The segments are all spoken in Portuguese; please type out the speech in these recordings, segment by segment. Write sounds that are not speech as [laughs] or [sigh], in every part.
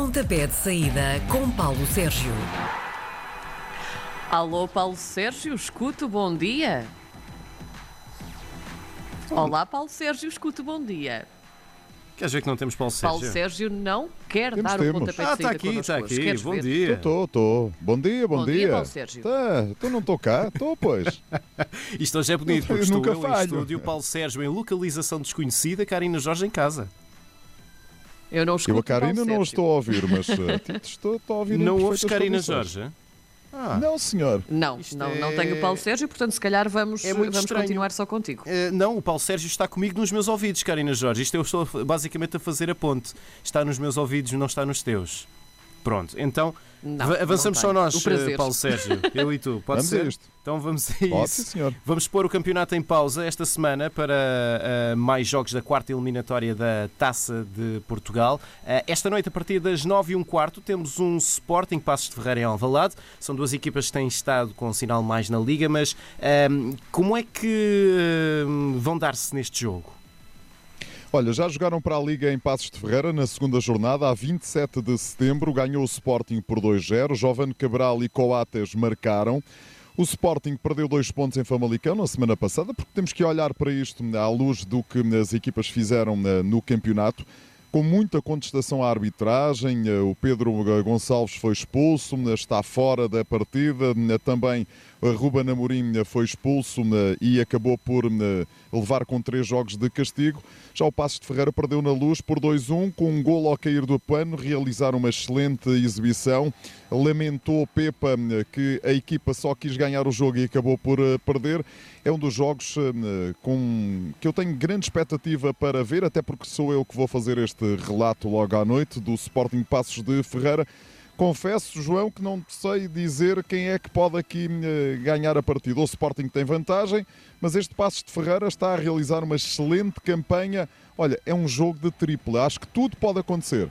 Pontapé de saída com Paulo Sérgio. Alô, Paulo Sérgio, escuto, bom dia. Olá, Paulo Sérgio, escuto, bom dia. Queres ver que não temos Paulo Sérgio? Paulo Sérgio não quer Temos, dar temos. o pontapé de Ah, saída está aqui, está aqui. Queres Bom ver? dia. Estou, estou. Bom dia, bom, Bom dia, Paulo Sérgio. Tá, tu não estou cá? Estou, pois. [laughs] Isto hoje é bonito, Eu porque estou nunca eu em falho. estúdio, Paulo Sérgio em localização desconhecida, Karina Jorge em casa. Eu não escuto Eu a Karina não estou a ouvir, mas uh, estou, estou a ouvir Não ouves Karina. Jorge? Ah. Não, senhor. Não, Isto não, não é- tenho o Paulo Sérgio, portanto, se calhar vamos, É vamos estranho. continuar só contigo. Eh, não, o Paulo Sérgio está comigo nos meus ouvidos, Karina Jorge. Isto eu estou basicamente a fazer a ponte. Está nos meus ouvidos, não está nos teus. Pronto, então Não, va- avançamos não só nós, O eh, Paulo Sérgio. Eu e tu. [laughs] Pode Vamos ser? a isto. Então vamos a Pode, isso. senhor. Vamos pôr o campeonato em pausa esta semana para eh, mais jogos da quarta eliminatória da Taça de Portugal. Eh, esta noite, a partir das 9 e um quarto, temos um Sporting Passos de Ferreira em Alvalade. São duas equipas que têm estado com um sinal mais na Liga, mas ehm, como é que ehm, vão dar-se neste jogo? Olha, já jogaram para a Liga em Passos de Ferreira na segunda jornada, a 27 de setembro. Ganhou o Sporting por 2-0. Jovem Cabral e Coates marcaram. O Sporting perdeu dois pontos em Famalicão na semana passada, porque temos que olhar para isto à luz do que as equipas fizeram eh, no campeonato. Com muita contestação à arbitragem, eh, o Pedro Gonçalves foi expulso, eh, está fora da partida. Também Ruben Amorim eh, foi expulso eh, e acabou por eh, levar com três jogos de castigo. Já o Passos de Ferreira perdeu na luz por 2-1, com um golo ao cair do pano, realizaram uma excelente exibição. Lamentou Pepa que a equipa só quis ganhar o jogo e acabou por perder. É um dos jogos com que eu tenho grande expectativa para ver, até porque sou eu que vou fazer este relato logo à noite do Sporting Passos de Ferreira. Confesso, João, que não sei dizer quem é que pode aqui eh, ganhar a partida. O Sporting tem vantagem, mas este Passos de Ferreira está a realizar uma excelente campanha. Olha, é um jogo de tripla. Acho que tudo pode acontecer.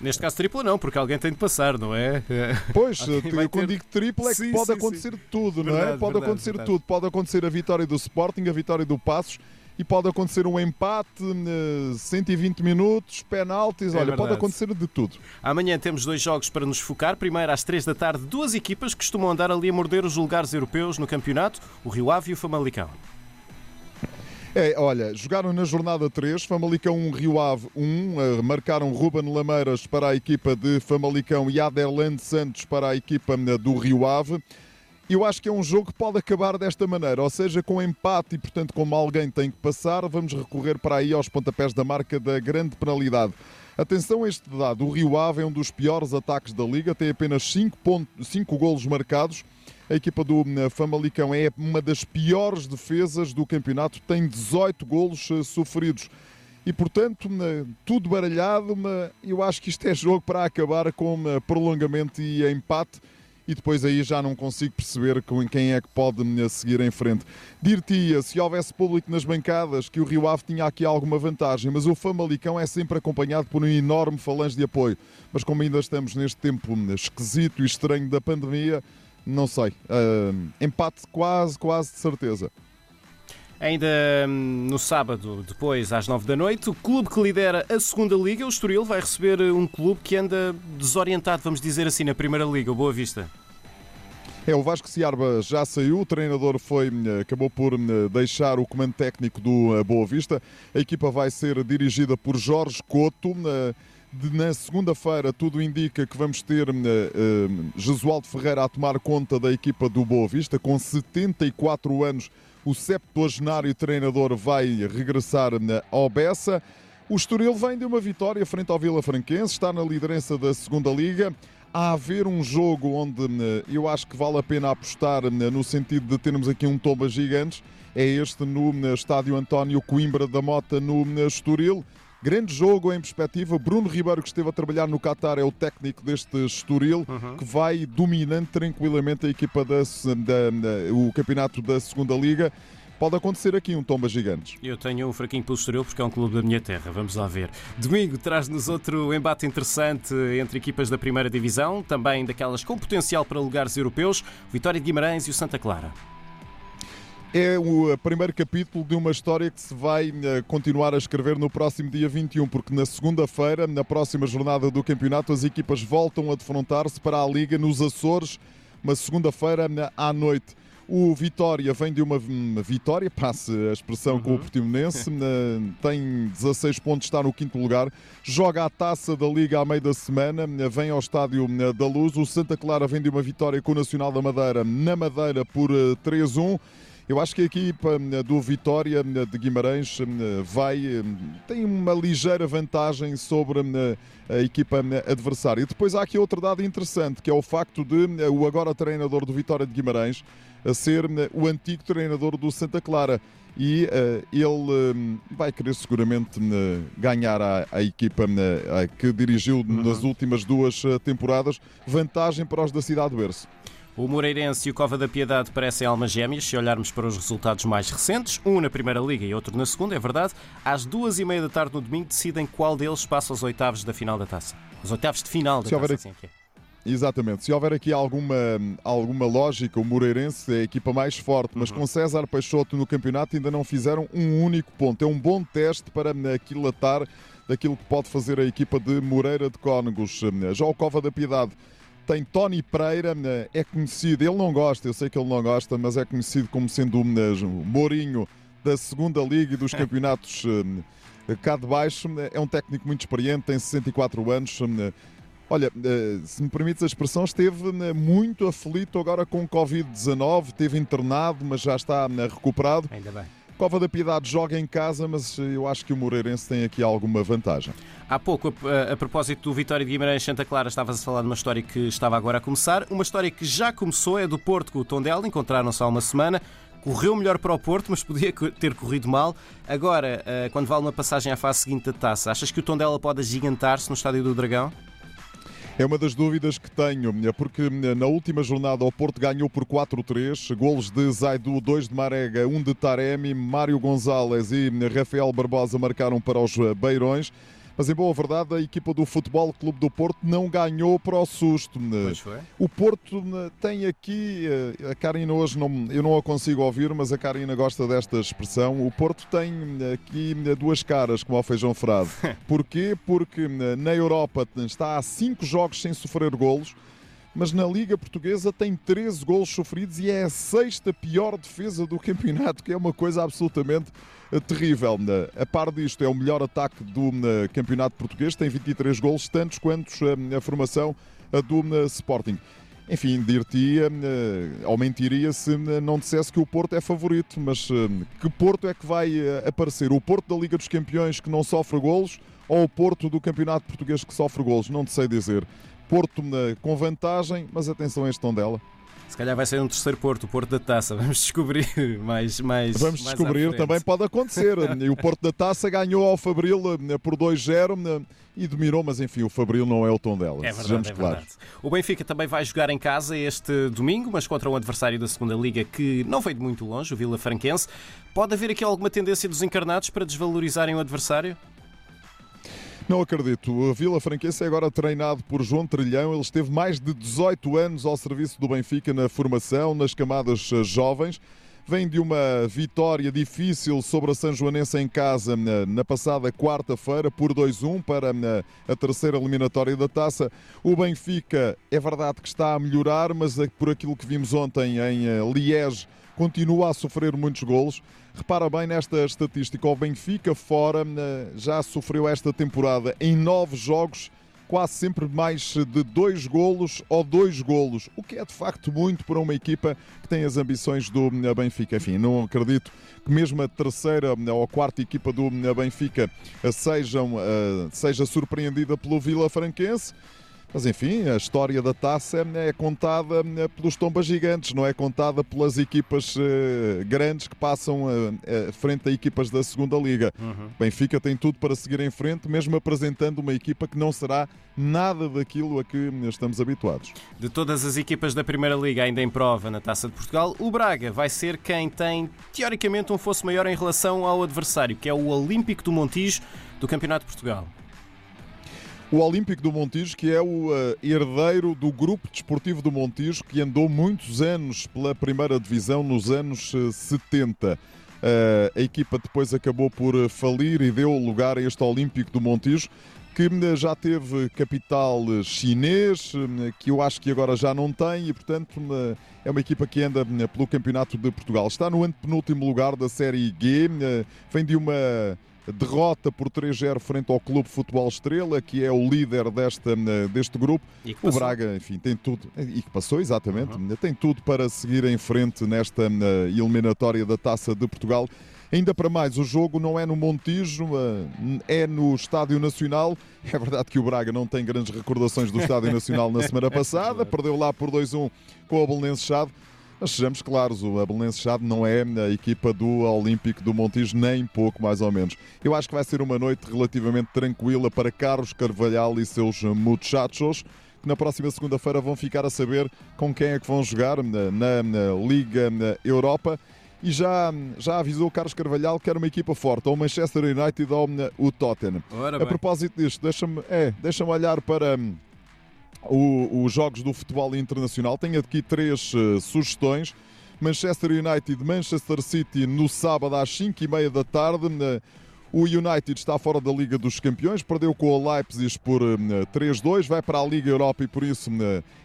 Neste caso, tripla não, porque alguém tem de passar, não é? [laughs] Pois, vai quando ter- digo triplo é que Sim, pode sim, acontecer tudo, não é? Verdade, Pode verdade, acontecer verdade. tudo. Pode acontecer a vitória do Sporting, a vitória do Passos e pode acontecer um empate, eh, 120 minutos, penaltis, É olha, pode verdade. acontecer de tudo. Amanhã temos dois jogos para nos focar. Primeiro, às 3 da tarde, duas equipas que costumam andar ali a morder os lugares europeus no campeonato, o Rio Ave e o Famalicão. É, olha, jogaram na jornada 3, Famalicão 1, Rio Ave 1, eh, marcaram Ruben Lameiras para a equipa de Famalicão e Aderland Santos para a equipa eh, do Rio Ave. Eu acho que é um jogo que pode acabar desta maneira, ou seja, com empate e, portanto, como alguém tem que passar, vamos recorrer para aí aos pontapés da marca da grande penalidade. Atenção a este dado, o Rio Ave é um dos piores ataques da Liga, tem apenas 5, pontos, 5 golos marcados. A equipa do eh, Famalicão é uma das piores defesas do campeonato, tem 18 golos eh, sofridos. E, portanto, eh, tudo baralhado, mas eu acho que isto é jogo para acabar com eh, prolongamento e empate. E depois aí já não consigo perceber quem é que pode eh, seguir em frente. Dir-te-ia, se houvesse público nas bancadas, que o Rio Ave tinha aqui alguma vantagem, mas o Famalicão é sempre acompanhado por um enorme falange de apoio. Mas como ainda estamos neste tempo esquisito e estranho da pandemia, não sei. Ah, empate quase, quase de certeza. Ainda hum, no sábado, depois às 9 da noite, o clube que lidera a segunda Liga, o Estoril, vai receber um clube que anda desorientado, vamos dizer assim, na Primeira Liga, o Boa Vista. É, o Vasco Ciarba já saiu, o treinador foi, eh, acabou por eh, deixar o comando técnico do eh, Boa Vista. A equipa vai ser dirigida por Jorge de- Na segunda-feira, tudo indica que vamos ter Jesualdo Ferreira a tomar conta da equipa do Boa Vista. Com 74 anos, o septuagenário treinador vai regressar ao Bessa. O Estoril vem de uma vitória frente ao Vila Franquense, está na liderança da segunda Liga. Há a haver um jogo onde eh, eu acho que vale a pena apostar eh, no sentido de termos aqui um tomba gigantes. É este no eh, estádio António Coimbra da Mota, no Estoril. Grande jogo em perspectiva. Bruno Ribeiro, que esteve a trabalhar no Qatar, é o técnico deste Estoril, que vai dominando tranquilamente a equipa da, da- da- o campeonato da segunda Liga. Pode acontecer aqui um tomba gigantes. Eu tenho um fraquinho pelo Estoril porque é um clube da minha terra, vamos lá ver. Domingo traz-nos outro embate interessante entre equipas da primeira divisão, também daquelas com potencial para lugares europeus, Vitória de Guimarães e o Santa Clara. é o primeiro capítulo de uma história que se vai uh, continuar a escrever no próximo dia 21, porque na segunda-feira, na próxima jornada do campeonato, as equipas voltam a defrontar-se para a Liga nos Açores, uma segunda-feira à noite. O Vitória vem de uma, vitória, passe a expressão uhum. com o Portimonense, tem 16 pontos, está no quinto lugar, joga a taça da Liga à meio da semana, vem ao Estádio da Luz. O Santa Clara vem de uma vitória com o Nacional da Madeira na Madeira por 3-1. Eh, eu acho que a equipa do Vitória de Guimarães vai tem uma ligeira vantagem sobre a equipa adversária. E depois há aqui outro dado interessante, que é o facto de o agora treinador do Vitória de Guimarães a ser o antigo treinador do Santa Clara e uh, ele uh, vai querer seguramente uh, ganhar a, a equipa que dirigiu uhum. nas últimas duas temporadas, vantagem para os da cidade do Berço. O Moreirense e o Cova da Piedade parecem almas gêmeas se olharmos para os resultados mais recentes, um na Primeira Liga e outro na Segunda, é verdade. Às duas e meia da tarde no domingo decidem qual deles passa aos oitavos da final da taça. Os oitavos de final da se taça, houver... assim é. Exatamente. Se houver aqui alguma, alguma lógica, o Moreirense é a equipa mais forte, mas uhum. com César Peixoto no campeonato ainda não fizeram um único ponto. É um bom teste para aquilatar daquilo que pode fazer a equipa de Moreira de Cónegos. Já o Cova da Piedade tem Tony Pereira, é conhecido, ele não gosta, eu sei que ele não gosta, mas é conhecido como sendo o Mourinho da segunda Liga e dos campeonatos eh, cá de baixo. É um técnico muito experiente, tem 64 anos. Olha, eh, se me permites a expressão, esteve muito aflito agora com Covid-19, esteve internado, mas já está recuperado. Ainda bem. Cova da Piedade joga em casa, mas eu acho que o Moreirense tem aqui alguma vantagem. Há pouco, a, a propósito do Vitória de Guimarães Santa Clara, estavas a falar de uma história que estava agora a começar. Uma história que já começou é do Porto com o Tondela, encontraram-se há uma semana. Correu melhor para o Porto, mas podia ter corrido mal. Agora, eh, quando vale uma passagem à fase seguinte da taça, achas que o Tondela pode agigantar-se no Estádio do Dragão? É uma das dúvidas que tenho, porque na última jornada o Porto ganhou por 4-3, golos de Zaidu, 2 de Marega, 1 um de Taremi, Mário Gonzalez e Rafael Barbosa marcaram para os Beirões. Mas em boa verdade, a equipa do Futebol Clube do Porto não ganhou para o susto. O Porto tem aqui, eh, a Karina hoje não, eu não a consigo ouvir, mas a Karina gosta desta expressão. O Porto tem aqui duas caras, como ao feijão frado. [laughs] Porquê? Porque na Europa está há cinco jogos sem sofrer golos mas na Liga Portuguesa tem 13 golos sofridos e é a sexta pior defesa do campeonato, que é uma coisa absolutamente terrível. A par disto, é o melhor ataque do campeonato português, tem 23 golos, tantos quantos a formação do Sporting. Enfim, dir-te-ia ou mentiria se não dissesse que o Porto é favorito, mas que Porto é que vai aparecer? O Porto da Liga dos Campeões que não sofre golos ou o Porto do Campeonato Português que sofre golos? Não te sei dizer. Porto com vantagem, mas atenção a este tom dela. Se calhar vai ser um terceiro Porto, o Porto da Taça. [laughs] Vamos descobrir mais. mais Vamos mais descobrir, também pode acontecer. [laughs] e o Porto da Taça ganhou ao Fabril eh, por 2-0 eh, e dominou, mas enfim, o Fabril não é o tom dela. É verdade, é verdade. O Benfica também vai jogar em casa este domingo, mas contra um adversário da segunda Liga que não veio de muito longe, o Vila Franquense. Pode haver aqui alguma tendência dos encarnados para desvalorizarem o adversário? Não acredito. O Vila Franquense é agora treinado por João Trilhão. Ele esteve mais de 18 anos ao serviço do Benfica na formação, nas camadas eh, jovens. Vem de uma vitória difícil sobre a São Joanense em casa na passada quarta-feira por 2-1 para a terceira eliminatória da taça. O Benfica é verdade que está a melhorar, mas é por aquilo que vimos ontem em eh, Liège continua a sofrer muitos golos. Repara bem nesta estatística: o Benfica fora eh, já sofreu esta temporada em nove jogos quase sempre mais de dois golos ou dois golos, o que é de facto muito para uma equipa que tem as ambições do eh, Benfica. Enfim, não acredito que mesmo a terceira eh, ou a quarta equipa do Benfica sejam, seja surpreendida pelo Vila Franquense. Mas enfim, a história da taça é contada eh, pelos tombas gigantes, não é contada pelas equipas eh, grandes que passam eh, frente a equipas da segunda liga. Uhum. Benfica tem tudo para seguir em frente, mesmo apresentando uma equipa que não será nada daquilo a que estamos habituados. De todas as equipas da primeira liga ainda em prova na Taça de Portugal, o Braga vai ser quem tem teoricamente um fosso maior em relação ao adversário, que é o Olímpico do Montijo do Campeonato de Portugal. O Olímpico do Montijo, que é o uh, herdeiro do grupo desportivo do Montijo, que andou muitos anos pela primeira divisão nos anos uh, 70. Uh, a equipa depois acabou por falir e deu lugar a este Olímpico do Montijo, que já teve capital chinês, que eu acho que agora já não tem, e portanto é uma equipa que anda pelo Campeonato de Portugal. Está no antepenúltimo lugar da Série G, vem de uma derrota por 3-0 frente ao Clube Futebol Estrela, que é o líder desta, deste grupo. O Braga, enfim, tem tudo, e que passou exatamente, uhum. tem tudo para seguir em frente nesta eliminatória da Taça de Portugal. Ainda para mais, o jogo não é no Montijo, é no Estádio Nacional. É verdade que o Braga não tem grandes recordações do Estádio Nacional na semana [laughs] passada, perdeu lá por 2-1 com o Belenenses Chade. Mas sejamos claros, o Abelense Chade não é a equipa do Olímpico do Montijo, nem pouco mais ou menos. Eu acho que vai ser uma noite relativamente tranquila para Carlos Carvalhal e seus muchachos que na próxima segunda-feira vão ficar a saber com quem é que vão jogar na, na, na Liga na Europa. E já, já avisou Carlos Carvalhal que era uma equipa forte, ou o Manchester United ou o Tottenham. a propósito disto, deixa-me é, deixa olhar para os jogos do futebol internacional. Tenho aqui três uh, sugestões. Manchester United, Manchester City no sábado às 5h30 da tarde. O United está fora da Liga dos Campeões, perdeu com o Leipzig por 3-2, vai para a Liga Europa e por isso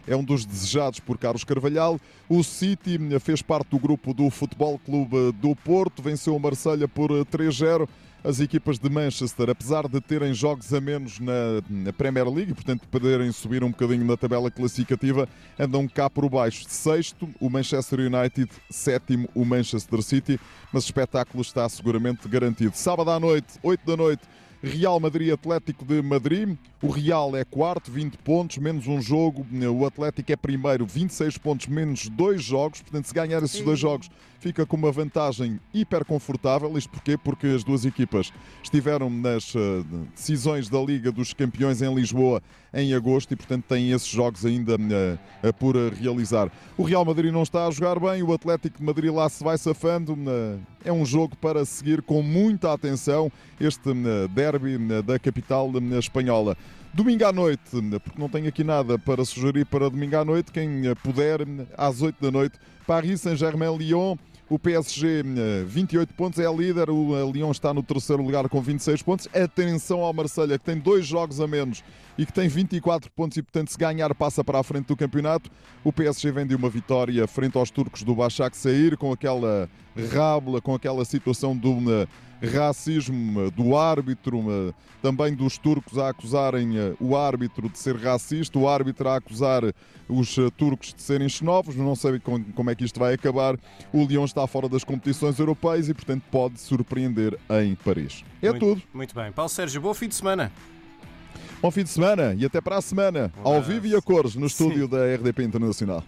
é um dos desejados por Carlos Carvalhal. O City fez parte do grupo do Futebol Clube do Porto, venceu o Marselha por 3-0 as equipas de Manchester, apesar de terem jogos a menos na, na, Premier League, portanto poderem subir um bocadinho na tabela classificativa, andam cá por baixo. Sexto, o Manchester United, sétimo, o Manchester City, mas o espetáculo está seguramente garantido. Sábado à noite, 8 da noite, Real Madrid Atlético de Madrid. O Real é quarto, 20 pontos, menos um jogo. O Atlético é primeiro, 26 pontos, menos dois jogos. Portanto, se ganhar esses dois jogos, fica com uma vantagem hiper confortável. Isto porquê? Porque as duas equipas estiveram nas uh, decisões da Liga dos Campeões em Lisboa em agosto e, portanto, têm esses jogos ainda uh, por realizar. O Real Madrid não está a jogar bem, o Atlético de Madrid lá se vai safando. É um jogo para seguir com muita atenção este derby da capital espanhola. Domingo à noite, porque não tenho aqui nada para sugerir para domingo à noite, quem puder, às 8 da noite, Paris Saint-Germain-Lyon. O PSG, 28 pontos, é líder. O Lyon está no terceiro lugar com 26 pontos. Atenção ao Marselha que tem dois jogos a menos e que tem 24 pontos e, portanto, se ganhar, passa para a frente do campeonato. O PSG vem de uma vitória frente aos turcos do Başak Sair, com aquela rábula, com aquela situação do racismo do árbitro, também dos turcos a acusarem eh, o árbitro de ser racista, o árbitro a acusar os eh, turcos de serem xenófobos, não sei como é que isto vai acabar. O Leão está fora das competições europeias e, portanto, pode surpreender em Paris. É muito, tudo. Muito bem. Paulo Sérgio, bom fim de semana. Bom fim de semana e até para a semana, ao vivo e a cores, no estúdio Sim. da RDP Internacional.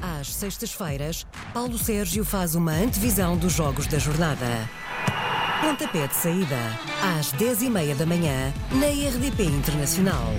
Às sextas-feiras, Paulo Sérgio faz uma antevisão dos jogos da jornada. Pontapé de saída, às 10h30 da manhã, na RDP Internacional.